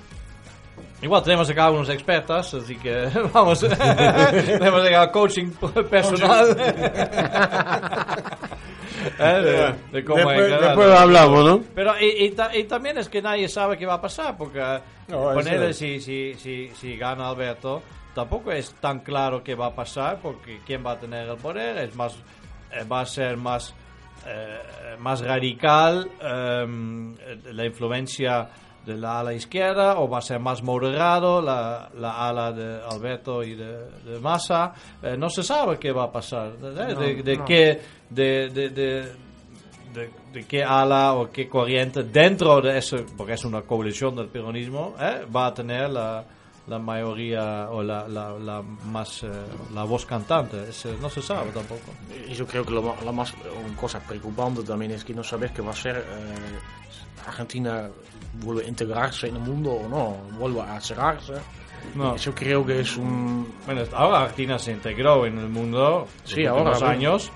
Igual tenemos acá unos expertas, así que vamos, tenemos acá coaching personal. Eh, de, de Después, después hablamos, ¿no? Pero y, y ta- y también es que nadie sabe qué va a pasar, porque No, ponerle eso si, si, si, si gana Alberto, tampoco es tan claro qué va a pasar, porque quién va a tener el poder, es más eh, va a ser más, eh, más radical em, la influencia de la ala izquierda o va a ser más moderado la, la ala de Alberto y de, de Massa. Eh, no se sabe qué va a pasar. ¿eh? De, de no. qué, de, de, de, de- de qué ala o qué corriente dentro de eso, porque es una coalición del peronismo, ¿eh? va a tener la, la mayoría o la, la, la más eh, la voz cantante. Es, eh, no se sabe tampoco. Y yo creo que lo, la más una cosa preocupante también es que no sabes qué va a ser eh, Argentina vuelve a integrarse en el mundo o no, vuelve a cerrarse. No. Yo creo que es un Bueno, ahora Argentina se integró en el mundo Sí, los ahora, años,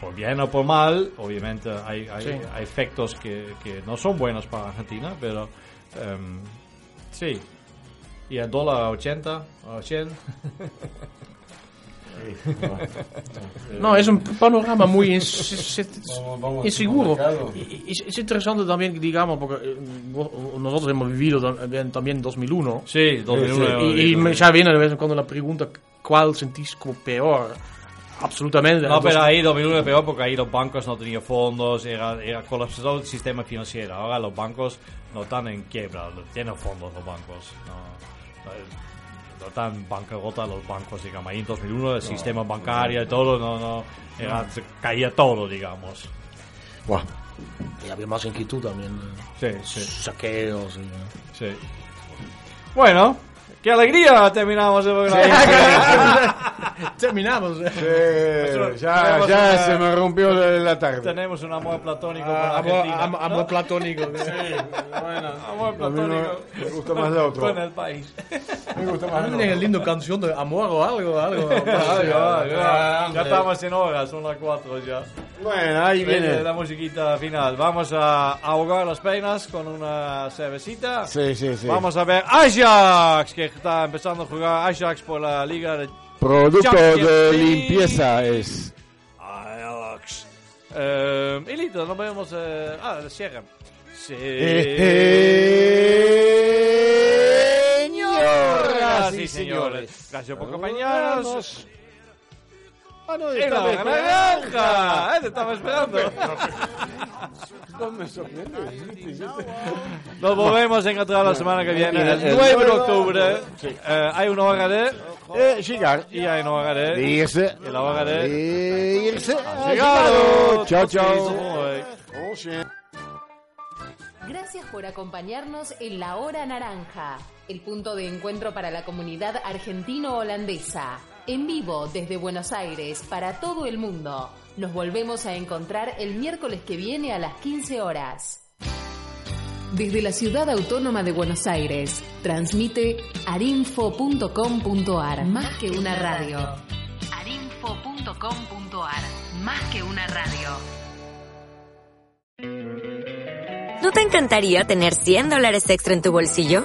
por bien o por mal. Obviamente hay, hay, Sí. hay efectos que, que no son buenos para Argentina, pero em, sí. Y el dólar a 80, a 100. No, es un panorama muy inseguro. Es, es interesante también, digamos, porque eh, nosotros hemos vivido tam- también 2001. Sí, 2001. Y, y me ya viene de vez en cuando la pregunta, ¿cuál sentís como peor? Absolutamente. No, pero ahí 2001 es peor porque ahí los bancos no tenían fondos, era, era colapsado el sistema financiero. Ahora los bancos no están en quiebra, tienen fondos los bancos. No, no, en bancarrota los bancos, digamos. Ahí en 2001 el sistema bancario y todo, no, no, era- se caía todo, digamos. Buah. y había más inquietud también. Sí, sí, Saqueos. y, sí. Bueno, qué alegría terminamos el programa. Terminamos. eh. Sí, ya ya una- se me rompió la, la tarde. Tenemos un amor platónico Ah, con amor, am- amor platónico. Amor A mí no- me gusta más lo otro. con el país. Me gusta más lo Tienen otro. lindo canción de amor o algo, algo. Ah, ya, ya, ya hombre. estamos en horas, son las cuatro ya. Bueno, ahí Viene viene. la musiquita final. Vamos a ahogar las penas con una cervecita. Sí, sí, sí. Vamos a ver Ajax, que está empezando a jugar Ajax por la Liga de Producto Champions de limpieza es. Ajax. Eh, y listo, nos vemos. Eh, ah, cierran. Sí. Señoras y señores. Gracias por acompañarnos. Ah, no, ¡En esta la vez, naranja! Eh, Te estaba esperando. No me sorprende. Nos volvemos a encontrar la semana que viene, el El 9 de octubre. Sí. Eh, hay una hora de. Eh, llegar. Y hay una hora de. Irse. Y la hora de. Irse. Ha Llegado. Chao, chao. Oh. Gracias por acompañarnos en La Hora Naranja, el punto de encuentro para la comunidad argentino-holandesa. En vivo desde Buenos Aires para todo el mundo. Nos volvemos a encontrar el miércoles que viene a las 15 horas. Desde la ciudad autónoma de Buenos Aires, transmite arinfo.com.ar. Más que una radio. arinfo.com.ar. Más que una radio. ¿No te encantaría tener 100 dólares extra en tu bolsillo?